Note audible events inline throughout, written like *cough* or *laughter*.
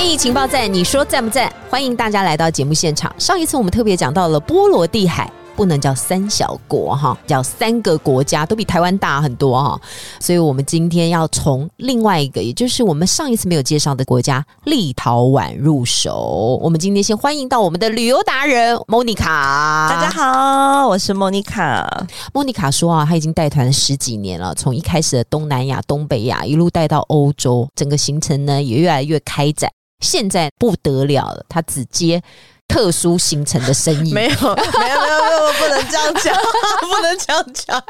天意情报站，你说赞不赞？欢迎大家来到节目现场。上一次我们特别讲到了波罗的海。不能叫三小国哈，叫三个国家都比台湾大很多哈，所以我们今天要从另外一个，也就是我们上一次没有介绍的国家立陶宛入手。我们今天先欢迎到我们的旅游达人莫妮卡，大家好，我是莫妮卡。莫妮卡说啊，她已经带团十几年了，从一开始的东南亚、东北亚一路带到欧洲，整个行程呢也越来越开展。现在不得了了，他直接。特殊行程的生意没有，没有，没有，没有，不能这样讲，*laughs* 不能这样讲。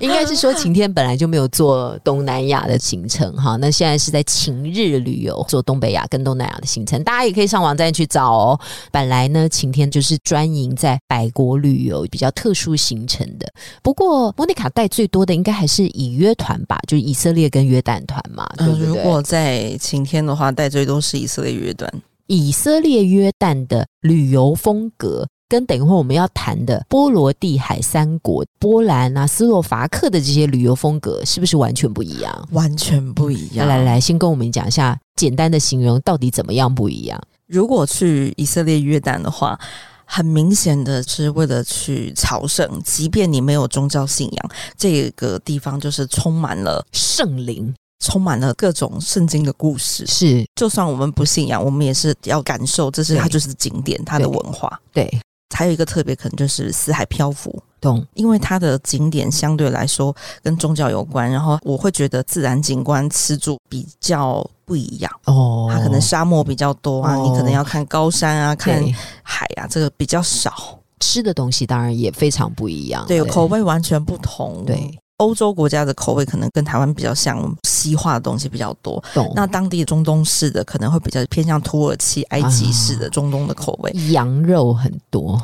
应该是说晴天本来就没有做东南亚的行程哈，那现在是在晴日旅游做东北亚跟东南亚的行程，大家也可以上网站去找哦。本来呢，晴天就是专营在百国旅游比较特殊行程的，不过莫妮卡带最多的应该还是以约团吧，就是以色列跟约旦团嘛。嗯，如果在晴天的话，带最多是以色列约旦。以色列、约旦的旅游风格，跟等一会儿我们要谈的波罗的海三国——波兰啊、斯洛伐克的这些旅游风格，是不是完全不一样？完全不一样。来来，先跟我们讲一下简单的形容，到底怎么样不一样？如果去以色列、约旦的话，很明显的是为了去朝圣，即便你没有宗教信仰，这个地方就是充满了圣灵。充满了各种圣经的故事，是。就算我们不信仰，我们也是要感受，这是它就是景点，它的文化。对，还有一个特别可能就是死海漂浮，懂？因为它的景点相对来说跟宗教有关，然后我会觉得自然景观吃住比较不一样。哦。它可能沙漠比较多啊，你可能要看高山啊，看海啊，这个比较少。吃的东西当然也非常不一样，对，口味完全不同，对。欧洲国家的口味可能跟台湾比较像，西化的东西比较多。那当地中东式的可能会比较偏向土耳其、埃及式的中东的口味，羊肉很多，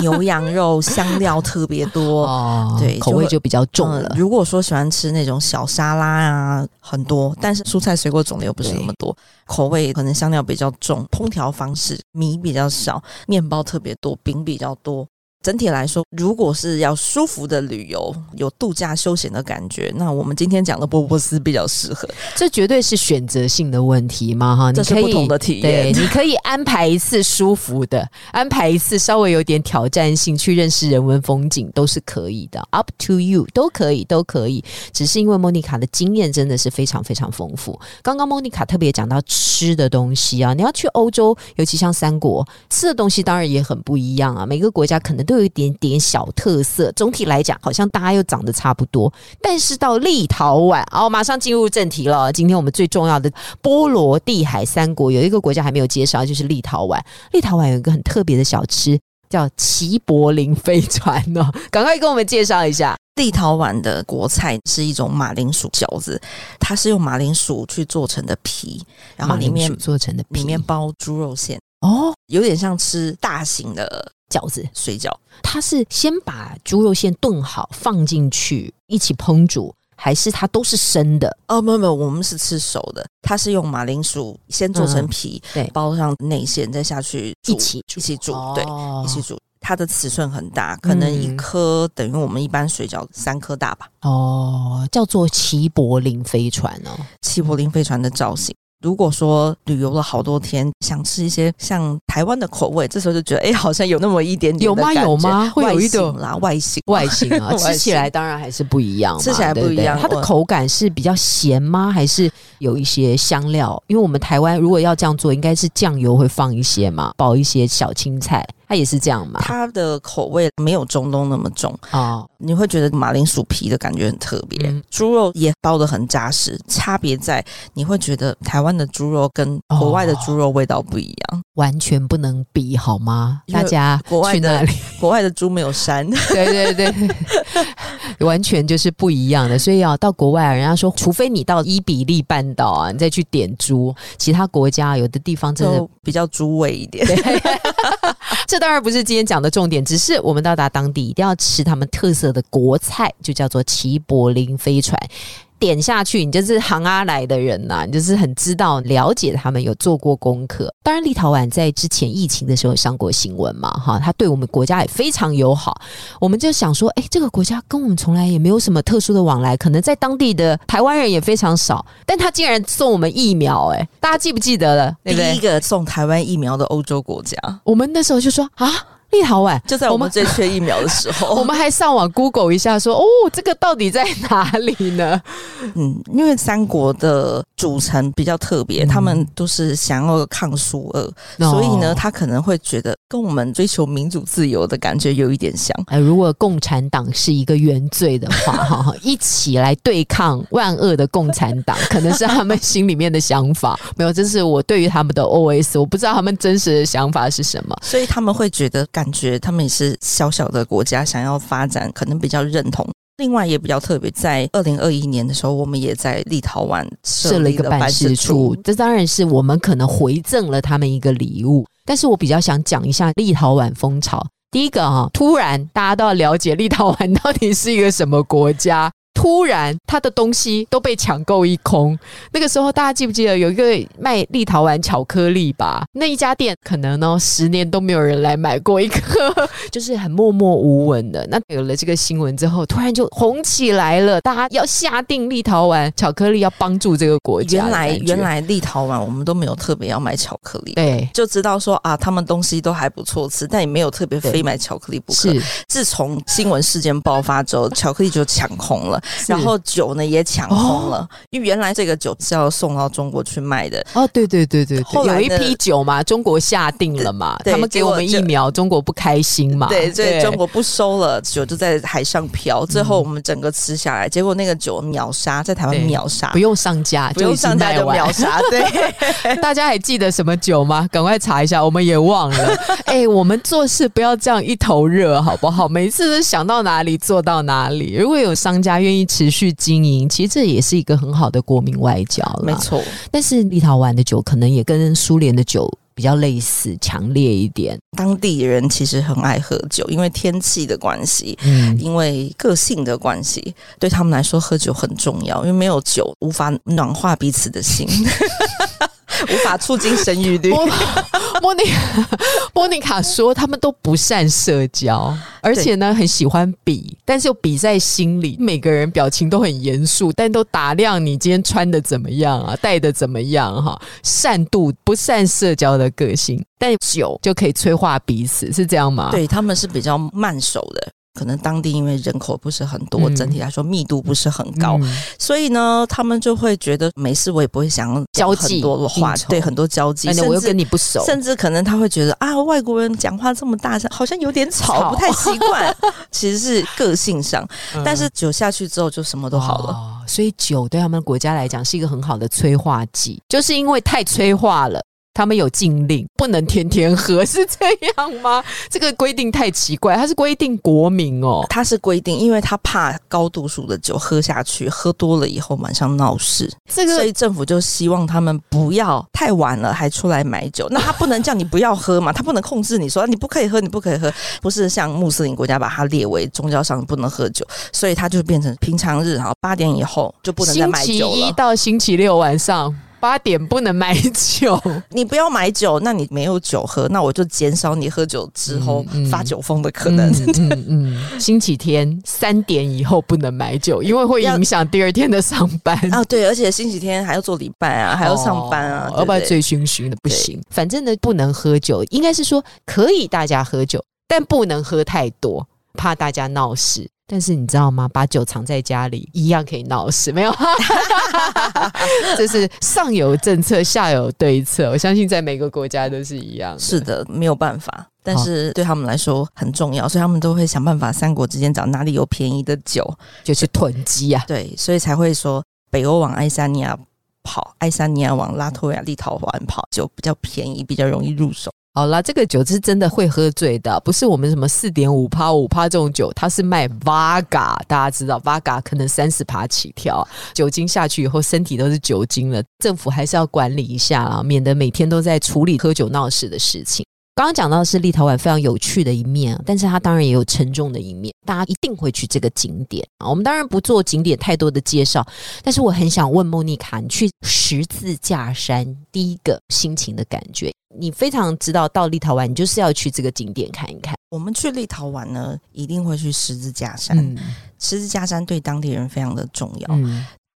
牛羊肉香料特别多，*laughs* 对，口味就比较重了。如果说喜欢吃那种小沙拉啊，很多，但是蔬菜水果种类又不是那么多，口味可能香料比较重，烹调方式米比较少，面包特别多，饼比较多。整体来说，如果是要舒服的旅游，有度假休闲的感觉，那我们今天讲的波波斯比较适合。这绝对是选择性的问题嘛？哈，这是不同的体验。你可以安排一次舒服的，安排一次稍微有点挑战性去认识人文风景，都是可以的。Up to you，都可以，都可以。只是因为莫妮卡的经验真的是非常非常丰富。刚刚莫妮卡特别讲到吃的东西啊，你要去欧洲，尤其像三国，吃的东西当然也很不一样啊。每个国家可能都。有一点点小特色，总体来讲，好像大家又长得差不多。但是到立陶宛，哦，马上进入正题了。今天我们最重要的波罗的海三国，有一个国家还没有介绍，就是立陶宛。立陶宛有一个很特别的小吃，叫齐柏林飞船哦。赶快跟我们介绍一下，立陶宛的国菜是一种马铃薯饺子，它是用马铃薯去做成的皮，然后里面做成的里面包猪肉馅哦，有点像吃大型的。饺子、水饺，它是先把猪肉馅炖好放进去一起烹煮，还是它都是生的？哦，没有没有，我们是吃熟的。它是用马铃薯先做成皮，对，包上内馅，再下去一起一起煮，对，一起煮。它的尺寸很大，可能一颗等于我们一般水饺三颗大吧。哦，叫做齐柏林飞船哦，齐柏林飞船的造型。如果说旅游了好多天，想吃一些像台湾的口味，这时候就觉得，哎，好像有那么一点点有吗？有吗？*laughs* 会有一种啦，外形外形啊，*laughs* 吃起来当然还是不一样，吃起来不一样。它的口感是比较咸吗？还是有一些香料？因为我们台湾如果要这样做，应该是酱油会放一些嘛，包一些小青菜。它也是这样嘛？它的口味没有中东那么重。哦，你会觉得马铃薯皮的感觉很特别，嗯。猪肉也包的很扎实。差别在你会觉得台湾的猪肉跟国外的猪肉味道不一样，完全不能比，好吗？大家国外的去哪里？*laughs* 国外的猪没有膻。*laughs* 对对对，*laughs* 完全就是不一样的。所以啊，到国外啊，人家说，除非你到伊比利半岛啊，你再去点猪，其他国家有的地方真的比较猪味一点，这当然不是今天讲的重点，只是我们到达当地一定要吃他们特色的国菜，就叫做齐柏林飞船。点下去，你就是行阿来的人呐、你就是很知道了解他们，有做过功课。当然，立陶宛在之前疫情的时候上过新闻嘛，哈，他对我们国家也非常友好。我们就想说，哎，这个国家跟我们从来也没有什么特殊的往来，可能在当地的台湾人也非常少，但他竟然送我们疫苗、哎，大家记不记得了？对对？第一个送台湾疫苗的欧洲国家，我们那时候就说啊，立陶宛就在我们最缺疫苗的时候，*laughs* 我们还上网 Google 一下说，哦，这个到底在哪里呢？*laughs* 嗯，因为三国的组成比较特别，嗯他们都是想要抗苏俄，所以呢，他可能会觉得跟我们追求民主自由的感觉有一点像。哎，如果共产党是一个原罪的话，*laughs* 哈，一起来对抗万恶的共产党，可能是他们心里面的想法。没有，这是我对于他们的 OS，我不知道他们真实的想法是什么。所以他们会觉得，感觉他们也是小小的国家，想要发展，可能比较认同。另外也比较特别，在二零二一年的时候，我们也在立陶宛设了一个办事处，这当然是我们可能回赠了他们一个礼物。但是我比较想讲一下立陶宛风潮。第一个啊，突然大家都要了解立陶宛到底是一个什么国家。突然，他的东西都被抢购一空。那个时候，大家记不记得有一个卖立陶宛巧克力吧？那一家店可能呢，十年都没有人来买过一颗，*laughs* 就是很默默无闻的。那有了这个新闻之后，突然就红起来了，大家要下定立陶宛巧克力，要帮助这个国家。原来，原来立陶宛我们都没有特别要买巧克力，对，就知道说啊，他们东西都还不错吃，但也没有特别非买巧克力不可。是，自从新闻事件爆发之后，巧克力就抢空了。然后酒呢也抢空了，因为原来这个酒是要送到中国去卖的。哦，对对对对有一批酒嘛，中国下定了嘛，他们给我们疫苗，中国不开心嘛，对，所以中国不收了，酒就在海上漂。最后我们整个吃下来，结果那个酒秒杀，在台湾秒杀，不用上架，不用上架就秒杀。*laughs* 对，大家还记得什么酒吗？赶快查一下，我们也忘了。*laughs* 哎，我们做事不要这样一头热，好不好？每一次都想到哪里做到哪里。如果有商家愿意持续经营，其实这也是一个很好的国民外交了。没错，但是立陶宛的酒可能也跟苏联的酒比较类似，强烈一点。当地人其实很爱喝酒，因为天气的关系，嗯，因为个性的关系，对他们来说喝酒很重要，因为没有酒无法暖化彼此的心。*laughs* 无法促进生育率。*laughs* 莫妮莫妮卡说，他们都不善社交，而且呢，很喜欢比，但是又比在心里。每个人表情都很严肃，但都打量你今天穿的怎么样啊，戴的怎么样哈、善妒不善社交的个性，但酒就可以催化彼此，是这样吗？对他们是比较慢熟的。可能当地因为人口不是很多，嗯整体来说密度不是很高，嗯所以呢，他们就会觉得没事，我也不会想要交际很多的话对很多交际，而且我又跟你不熟，甚至可能他会觉得啊，外国人讲话这么大声，好像有点吵，吵不太习惯。*laughs* 其实是个性上，嗯但是酒下去之后就什么都好了。哦所以酒对他们国家来讲是一个很好的催化剂，就是因为太催化了。他们有禁令，不能天天喝，是这样吗？*laughs* 这个规定太奇怪，它是规定国民哦。他是规定，因为他怕高度数的酒喝下去，喝多了以后晚上闹事，这个所以政府就希望他们不要太晚了还出来买酒。那他不能叫你不要喝嘛，他不能控制你说你不可以喝，你不可以喝，不是像穆斯林国家把它列为宗教上不能喝酒，所以他就变成平常日哈八点以后就不能再星期买酒了。一到星期六晚上八点不能买酒，*laughs* 你不要买酒，那你没有酒喝，那我就减少你喝酒之后发酒疯的可能。嗯嗯嗯，*laughs* 星期天三点以后不能买酒，因为会影响第二天的上班。啊，*laughs* 对，而且星期天还要做礼拜啊，还要上班啊，哦要不然醉醺醺的不行。反正呢，不能喝酒，应该是说可以大家喝酒，但不能喝太多，怕大家闹事。但是你知道吗？把酒藏在家里一样可以闹事，没有？*laughs* *laughs* 这是上有政策，下有对策。我相信在每个国家都是一样。是的，没有办法。但是对他们来说很重要，所以他们都会想办法三国之间找哪里有便宜的酒，就去囤积啊。对，所以才会说北欧往爱沙尼亚跑，爱沙尼亚往拉脱维亚、立陶宛跑，就比较便宜，比较容易入手。好啦，这个酒是真的会喝醉的，不是我们什么四点五趴、五趴这种酒，它是卖八嘎大家知道八嘎可能三十趴起跳，酒精下去以后身体都是酒精了，政府还是要管理一下啊，免得每天都在处理喝酒闹事的事情。刚刚讲到的是立陶宛非常有趣的一面，但是它当然也有沉重的一面。大家一定会去这个景点啊。我们当然不做景点太多的介绍，但是我很想问莫妮卡，你去十字架山第一个心情的感觉，你非常知道到立陶宛，你就是要去这个景点看一看。我们去立陶宛呢，一定会去十字架山。十字架山对当地人非常的重要。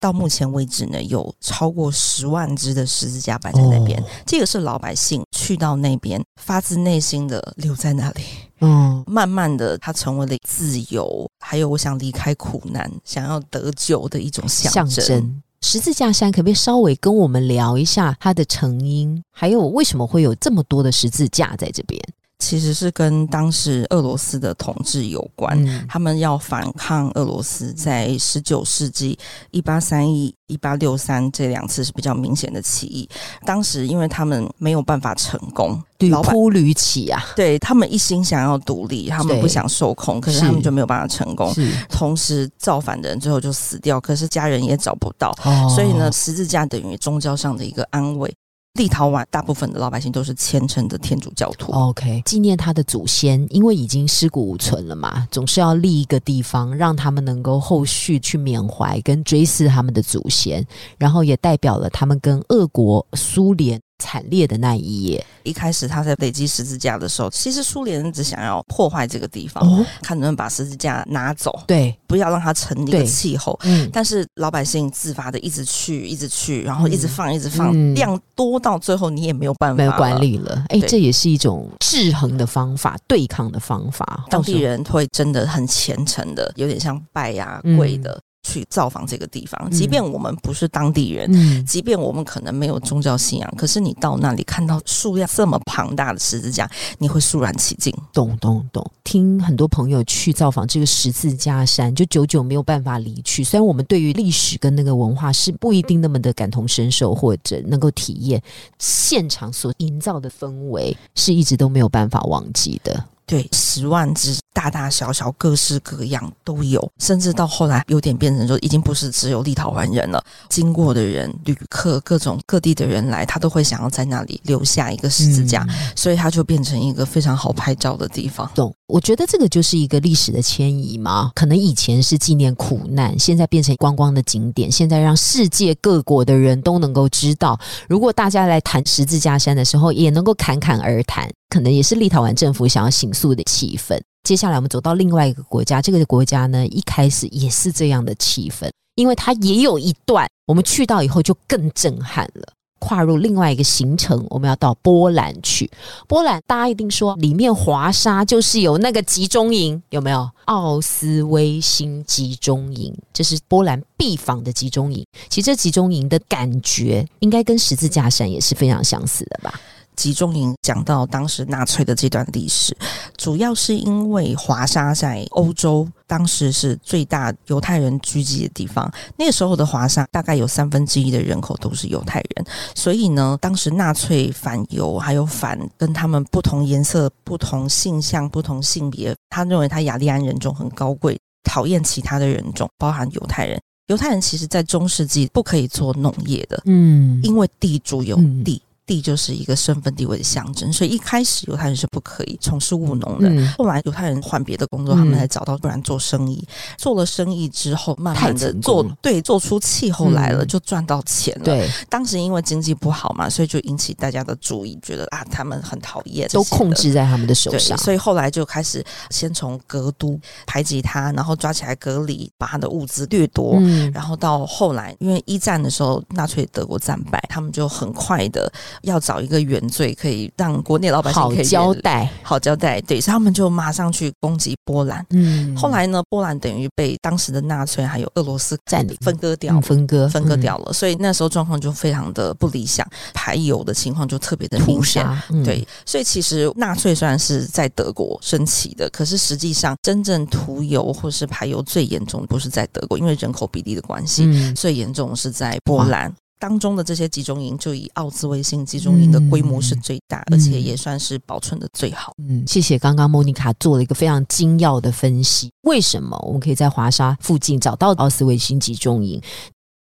到目前为止呢，有超过十万只的十字架摆在那边。这个是老百姓去到那边发自内心的留在那里。嗯，慢慢的，它成为了自由，还有我想离开苦难、想要得救的一种象征。十字架山可不可以稍微跟我们聊一下它的成因，还有为什么会有这么多的十字架在这边？其实是跟当时俄罗斯的统治有关，他们要反抗俄罗斯。在十九世纪一八三一、一八六三这两次是比较明显的起义。当时因为他们没有办法成功，屡扑屡起啊，对他们一心想要独立，他们不想受控，可是他们就没有办法成功。同时造反的人最后就死掉，可是家人也找不到，所以呢，十字架等于宗教上的一个安慰。立陶宛大部分的老百姓都是虔诚的天主教徒。OK，纪念他的祖先，因为已经尸骨无存了嘛，总是要立一个地方，让他们能够后续去缅怀跟追思他们的祖先，然后也代表了他们跟俄国、苏联。惨烈的那一页，一开始他在累积十字架的时候，其实苏联人只想要破坏这个地方，哦？看能不能把十字架拿走，对，不要让它成一个气候。嗯，但是老百姓自发的一直去，一直去，然后一直放，一直放，量多到最后你也没有办法没有管理了。哎，这也是一种制衡的方法，对抗的方法。当地人会真的很虔诚的，有点像拜呀跪的。去造访这个地方，即便我们不是当地人，即便我们可能没有宗教信仰，可是你到那里看到数量这么庞大的十字架，你会肃然起敬。懂懂懂。听很多朋友去造访这个十字架山，就久久没有办法离去。虽然我们对于历史跟那个文化是不一定那么的感同身受，或者能够体验现场所营造的氛围，是一直都没有办法忘记的。对，十万只大大小小、各式各样都有，甚至到后来有点变成说，已经不是只有立陶宛人了，经过的人、旅客、各种各地的人来，他都会想要在那里留下一个十字架，所以它就变成一个非常好拍照的地方。懂？我觉得这个就是一个历史的迁移嘛，可能以前是纪念苦难，现在变成观光的景点，现在让世界各国的人都能够知道。如果大家来谈十字架山的时候，也能够侃侃而谈。可能也是立陶宛政府想要行诉的气氛。接下来我们走到另外一个国家，这个国家呢一开始也是这样的气氛，因为它也有一段我们去到以后就更震撼了。跨入另外一个行程，我们要到波兰去。波兰大家一定说里面华沙就是有那个集中营，有没有？奥斯威辛集中营，这是波兰必访的集中营。其实这集中营的感觉应该跟十字架山也是非常相似的吧。集中营讲到当时纳粹的这段历史，主要是因为华沙在欧洲当时是最大犹太人聚集的地方。那个时候的华沙大概有三分之一的人口都是犹太人，所以呢，当时纳粹反犹还有反跟他们不同颜色、不同性向、不同性别，他认为他雅利安人种很高贵，讨厌其他的人种，包含犹太人。犹太人其实在中世纪不可以做农业的，嗯，因为地主有地。地就是一个身份地位的象征，所以一开始犹太人是不可以从事务农的。后来犹太人换别的工作，他们才找到，不然做生意。做了生意之后，慢慢的做，对，做出气候来了，就赚到钱了。对，当时因为经济不好嘛，所以就引起大家的注意，觉得啊，他们很讨厌，都控制在他们的手上。所以后来就开始先从格都排挤他，然后抓起来隔离，把他的物资掠夺。嗯然后到后来，因为一战的时候，纳粹德国战败，他们就很快的要找一个原罪，可以让国内老百姓好可以交代。好交代。对，所以他们就马上去攻击波兰。嗯，后来呢，波兰等于被当时的纳粹还有俄罗斯占领分割掉嗯，分割分割嗯掉了，所以那时候状况就非常的不理想，排油的情况就特别的明显。嗯对，所以其实纳粹虽然是在德国升起的，可是实际上真正涂油或是排油最严重不是在德国，因为人口比例的关系，嗯最严重是在波兰。当中的这些集中营，就以奥兹维辛集中营的规模是最大，嗯而且也算是保存的最好。嗯，谢谢刚刚莫妮卡做了一个非常精要的分析。为什么我们可以在华沙附近找到奥斯维辛集中营？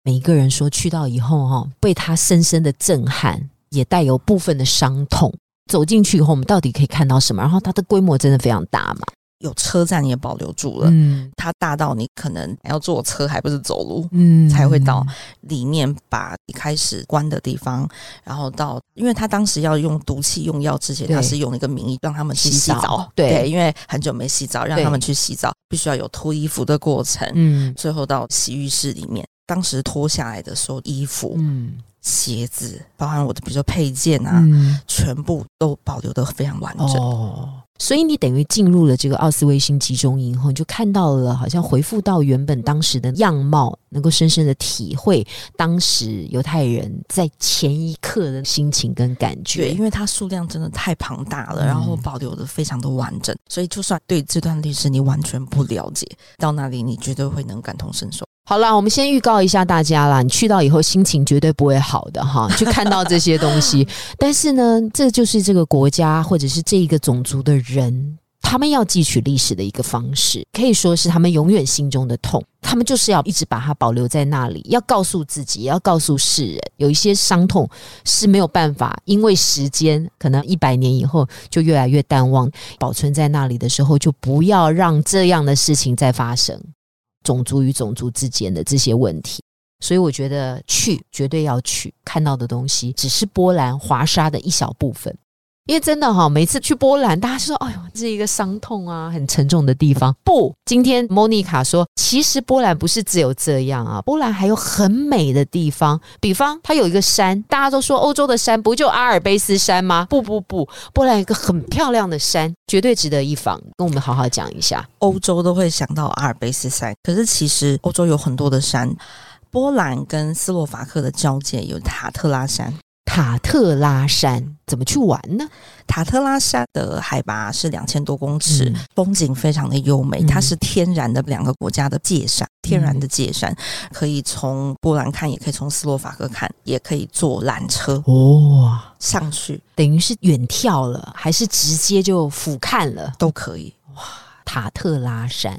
每一个人说去到以后哈、被他深深的震撼，也带有部分的伤痛。走进去以后，我们到底可以看到什么？然后它的规模真的非常大嘛？有车站也保留住了，嗯它大到你可能要坐车，还不是走路。嗯才会到里面把一开始关的地方，然后到，因为他当时要用毒气用药之前，他是用一个名义让他们去洗澡洗澡，对因为很久没洗澡，让他们去洗澡，必须要有脱衣服的过程，嗯最后到洗浴室里面。当时脱下来的时候，衣服、嗯鞋子，包含我的比如说配件啊，嗯全部都保留的非常完整。哦。所以你等于进入了这个奥斯维辛集中营后，你就看到了，好像回复到原本当时的样貌，能够深深的体会当时犹太人在前一刻的心情跟感对，觉。因为它数量真的太庞大了，嗯然后保留的非常的完整，所以就算对这段历史你完全不了解，到那里你绝对会能感同身受。好啦，我们先预告一下大家啦，你去到以后心情绝对不会好的哈，*laughs* 去看到这些东西。但是呢，这就是这个国家或者是这一个种族的人。他们要汲取历史的一个方式，可以说是他们永远心中的痛。他们就是要一直把它保留在那里，要告诉自己，也要告诉世人，有一些伤痛是没有办法，因为时间可能一百年以后就越来越淡忘，保存在那里的时候，就不要让这样的事情再发生。种族与种族之间的这些问题。所以我觉得去绝对要去，看到的东西只是波兰华沙的一小部分。因为真的哈，每次去波兰，大家说：“哎呦，这是一个伤痛啊，很沉重的地方。”不，今天莫妮卡说，其实波兰不是只有这样啊，波兰还有很美的地方。比方，它有一个山，大家都说欧洲的山不就阿尔卑斯山吗？不不不，波兰一个很漂亮的山，绝对值得一访。跟我们好好讲一下。欧洲都会想到阿尔卑斯山，可是其实欧洲有很多的山。波兰跟斯洛伐克的交界有塔特拉山，塔特拉山怎么去玩呢？塔特拉山的海拔是两千多公尺，嗯风景非常的优美。嗯它是天然的两个国家的界山，天然的界山，可以从波兰看，也可以从斯洛伐克看，也可以坐缆车哇、上去，等于是远眺了，还是直接就俯瞰了都可以。塔特拉山？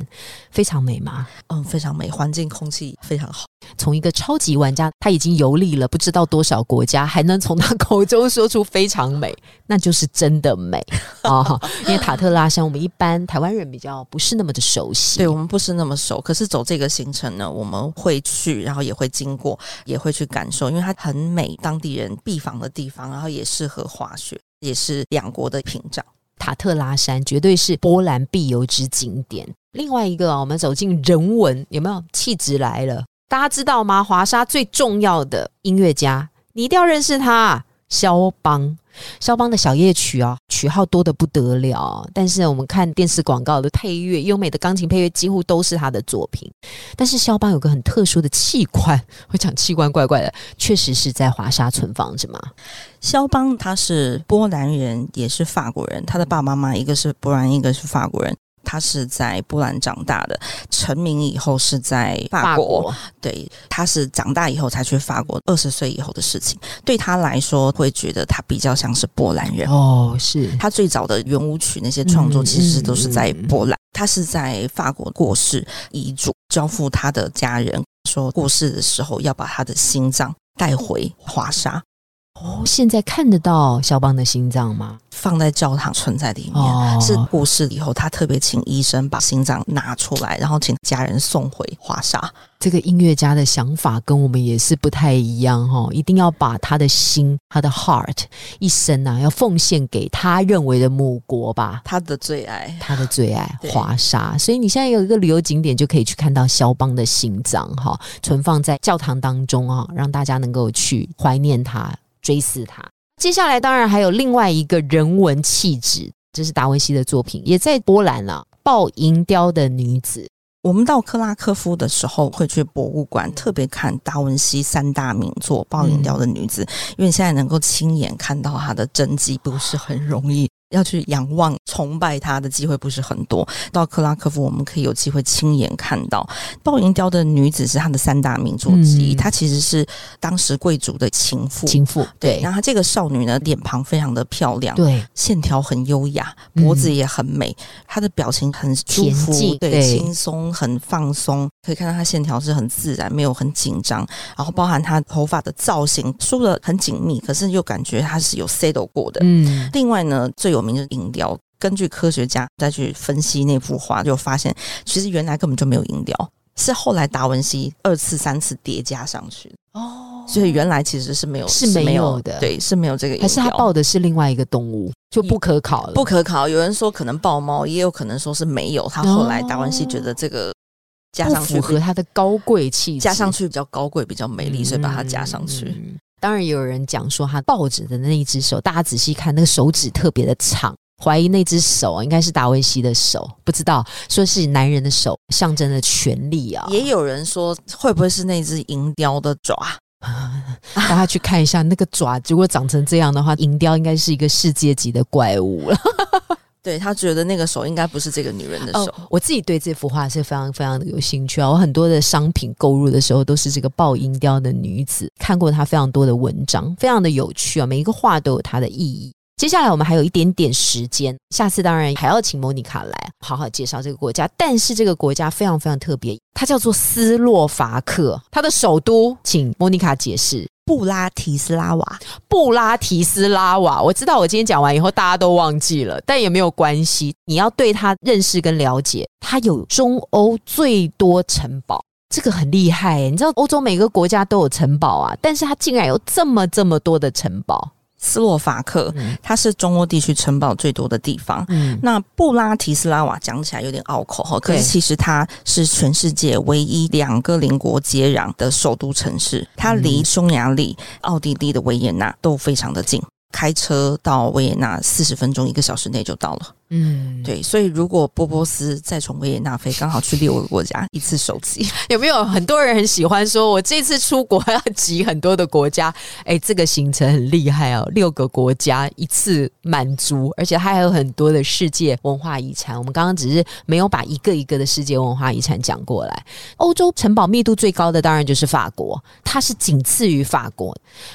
非常美吗？嗯，非常美，环境空气非常好。从一个超级玩家，他已经游历了不知道多少国家，还能从他口中说出非常美，那就是真的美啊！因为塔特拉山，我们一般台湾人比较不是那么的熟悉。对我们不是那么熟，可是走这个行程呢，我们会去，然后也会经过，也会去感受，因为它很美，当地人必访的地方，然后也适合滑雪，也是两国的屏障。塔特拉山绝对是波兰必游之景点。另外一个，我们走进人文，有没有气质来了？大家知道吗？华沙最重要的音乐家，你一定要认识他，肖邦。肖邦的小夜曲啊，曲号多得不得了。但是我们看电视广告的配乐，优美的钢琴配乐几乎都是他的作品。但是肖邦有个很特殊的器官，会讲器官怪怪的，确实是在华沙存放着嘛。肖邦他是波兰人，也是法国人，他的爸爸妈妈一个是波兰，一个是法国人。他是在波兰长大的，成名以后是在法国。对，他是长大以后才去法国，二十岁以后的事情。对他来说，会觉得他比较像是波兰人。哦，是他最早的圆舞曲那些创作，嗯其实都是在嗯嗯波兰。他是在法国过世，遗嘱交付他的家人，说过世的时候要把他的心脏带回华沙，哦，现在看得到肖邦的心脏吗？放在教堂存在里面。哦是过世以后，他特别请医生把心脏拿出来，然后请家人送回华沙。这个音乐家的想法跟我们也是不太一样哈、哦，一定要把他的心、他的 heart 一生啊，要奉献给他认为的母国吧。他的最爱，他的最爱华沙，所以你现在有一个旅游景点，就可以去看到肖邦的心脏哈，存放在教堂当中啊，让大家能够去怀念他、追思他。接下来当然还有另外一个人文气质，这是达文西的作品，也在波兰啊，抱银雕的女子。我们到克拉科夫的时候，会去博物馆特别看达文西三大名作《抱银雕的女子》，因为现在能够亲眼看到她的真迹不是很容易。要去仰望、崇拜他的机会不是很多。到克拉科夫，我们可以有机会亲眼看到暴银雕的女子是他的三大名作之一。她其实是当时贵族的情妇，情妇对。然后这个少女呢，脸庞非常的漂亮，对，线条很优雅，脖子也很美，她的表情很舒服，对，轻松，很放松，可以看到她线条是很自然，没有很紧张。然后包含她头发的造型梳的很紧密，可是又感觉她是有 settle 过的。嗯，另外呢，最有名是银雕，根据科学家再去分析那幅画，就发现其实原来根本就没有银雕，是后来达文西二次、三次叠加上去哦。所以原来其实是没有，是没有的，对，是没有这个。还是他抱的是另外一个动物，就不可考了。不可考，有人说可能抱猫，也有可能说是没有。他后来达文西觉得这个加上去符合他的高贵气质，加上去比较高贵、比较美丽，所以把它加上去。当然，也有人讲说他抱着的那一只手，大家仔细看，那个手指特别的长，怀疑那只手应该是达维西的手，不知道说是男人的手，象征的权力啊。也有人说会不会是那只银雕的爪？*laughs* 大家去看一下那个爪，如果长成这样的话，银雕应该是一个世界级的怪物了。对他觉得那个手应该不是这个女人的手。我自己对这幅画是非常非常的有兴趣啊！我很多的商品购入的时候都是这个抱音雕的女子，看过她非常多的文章，非常的有趣啊！每一个画都有它的意义。接下来我们还有一点点时间，下次当然还要请莫妮卡来好好介绍这个国家。但是这个国家非常非常特别，它叫做斯洛伐克，它的首都，请莫妮卡解释。布拉提斯拉瓦，布拉提斯拉瓦，我知道。我今天讲完以后，大家都忘记了，但也没有关系。你要对他认识跟了解，他有中欧最多城堡，这个很厉害。你知道欧洲每个国家都有城堡啊，但是他竟然有这么这么多的城堡。斯洛伐克，它是中欧地区城堡最多的地方。那布拉提斯拉瓦讲起来有点拗口哈，可是其实它是全世界唯一两个邻国接壤的首都城市，它离匈牙利、奥地利的维也纳都非常的近。开车到维也纳四十分钟，一个小时内就到了。嗯，对，所以如果波波斯再从维也纳飞，刚好去六个国家一次手机，*laughs* 有没有很多人很喜欢说，我这次出国要集很多的国家？哎，这个行程很厉害哦，六个国家一次满足，而且它还有很多的世界文化遗产。我们刚刚只是没有把一个一个的世界文化遗产讲过来。欧洲城堡密度最高的当然就是法国，它是仅次于法国。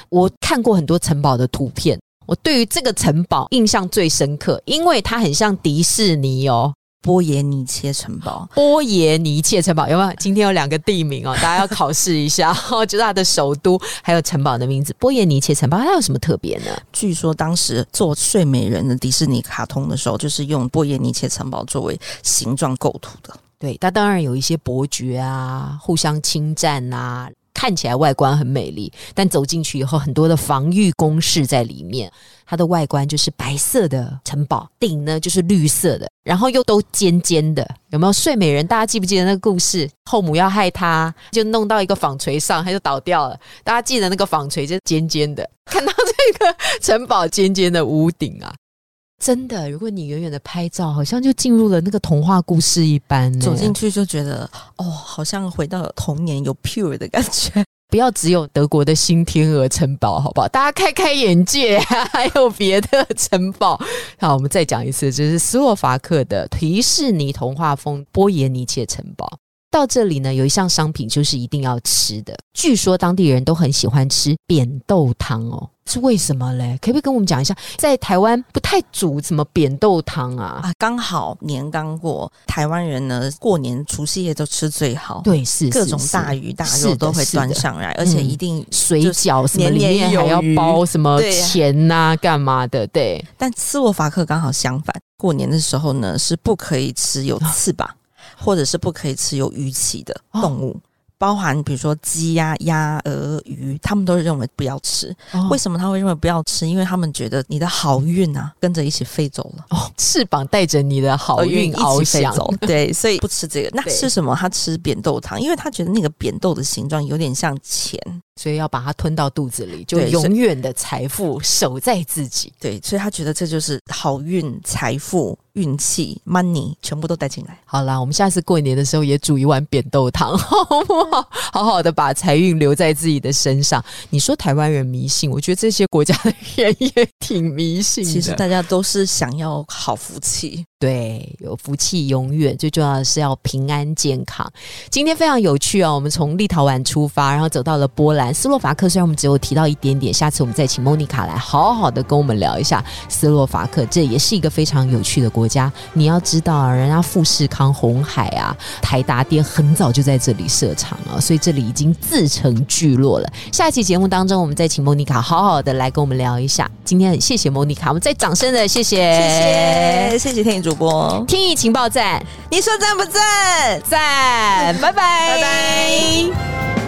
我看过很多城堡的图片。我对于这个城堡印象最深刻，因为它很像迪士尼哦，波耶尼切城堡。波耶尼切城堡有没有？今天有两个地名哦，大家要考试一下，*laughs* 就是它的首都还有城堡的名字。波耶尼切城堡它有什么特别呢？据说当时做睡美人的迪士尼卡通的时候，就是用波耶尼切城堡作为形状构图的。对，它当然有一些伯爵啊，互相侵占啊。看起来外观很美丽，但走进去以后，很多的防御工事在里面。它的外观就是白色的城堡，顶呢就是绿色的，然后又都尖尖的。有没有睡美人？大家记不记得那个故事？后母要害他，就弄到一个纺锤上，他就倒掉了。大家记得那个纺锤就尖尖的，看到这个城堡尖尖的屋顶啊。真的，如果你远远的拍照，好像就进入了那个童话故事一般。走进去就觉得，哦，好像回到童年，有 pure 的感觉。*laughs* 不要只有德国的新天鹅城堡，好不好？大家开开眼界，还有别的城堡。好，我们再讲一次，这是斯洛伐克的迪士尼童话风波耶尼切城堡。到这里呢，有一项商品就是一定要吃的。据说当地人都很喜欢吃扁豆汤哦，是为什么嘞？可不可以跟我们讲一下？在台湾不太煮什么扁豆汤啊？啊，刚好年刚过，台湾人呢过年除夕夜都吃最好，对，是各种大鱼大肉都会端上来，而且一定水饺什么里面还要包什么钱呐，干嘛的？对。但斯洛伐克刚好相反，过年的时候呢是不可以吃有翅膀。或者是不可以吃有鱼鳍的动物，包含比如说鸡呀、鸭、鹅、鱼，他们都认为不要吃。为什么他会认为不要吃？因为他们觉得你的好运啊跟着一起飞走了。哦，翅膀带着你的好运翱翔，*laughs* 对，所以不吃这个。那吃什么？他吃扁豆汤，因为他觉得那个扁豆的形状有点像钱，所以要把它吞到肚子里，就永远的财富守在自己。对，所以他觉得这就是好运、财富、运气、money，全部都带进来。好啦，我们下次过年的时候也煮一碗扁豆汤，*laughs* 好不好？好好的把财运留在自己的身上。你说台湾人迷信，我觉得这些国家的人也挺迷信的。其实大家都是想要好福气。对，有福气永远，最重要的是要平安健康。今天非常有趣哦，我们从立陶宛出发，然后走到了波兰、斯洛伐克。虽然我们只有提到一点点，下次我们再请莫妮卡来好好的跟我们聊一下斯洛伐克，这也是一个非常有趣的国家。你要知道啊，人家富士康、红海啊、台达电很早就在这里设厂了，所以这里已经自成聚落了。下一期节目当中，我们再请莫妮卡好好的来跟我们聊一下。今天谢谢莫妮卡，我们再掌声的谢谢，谢谢谢谢天宇主播，天意情报站。你说赞不赞？赞，*laughs* 拜拜，拜拜。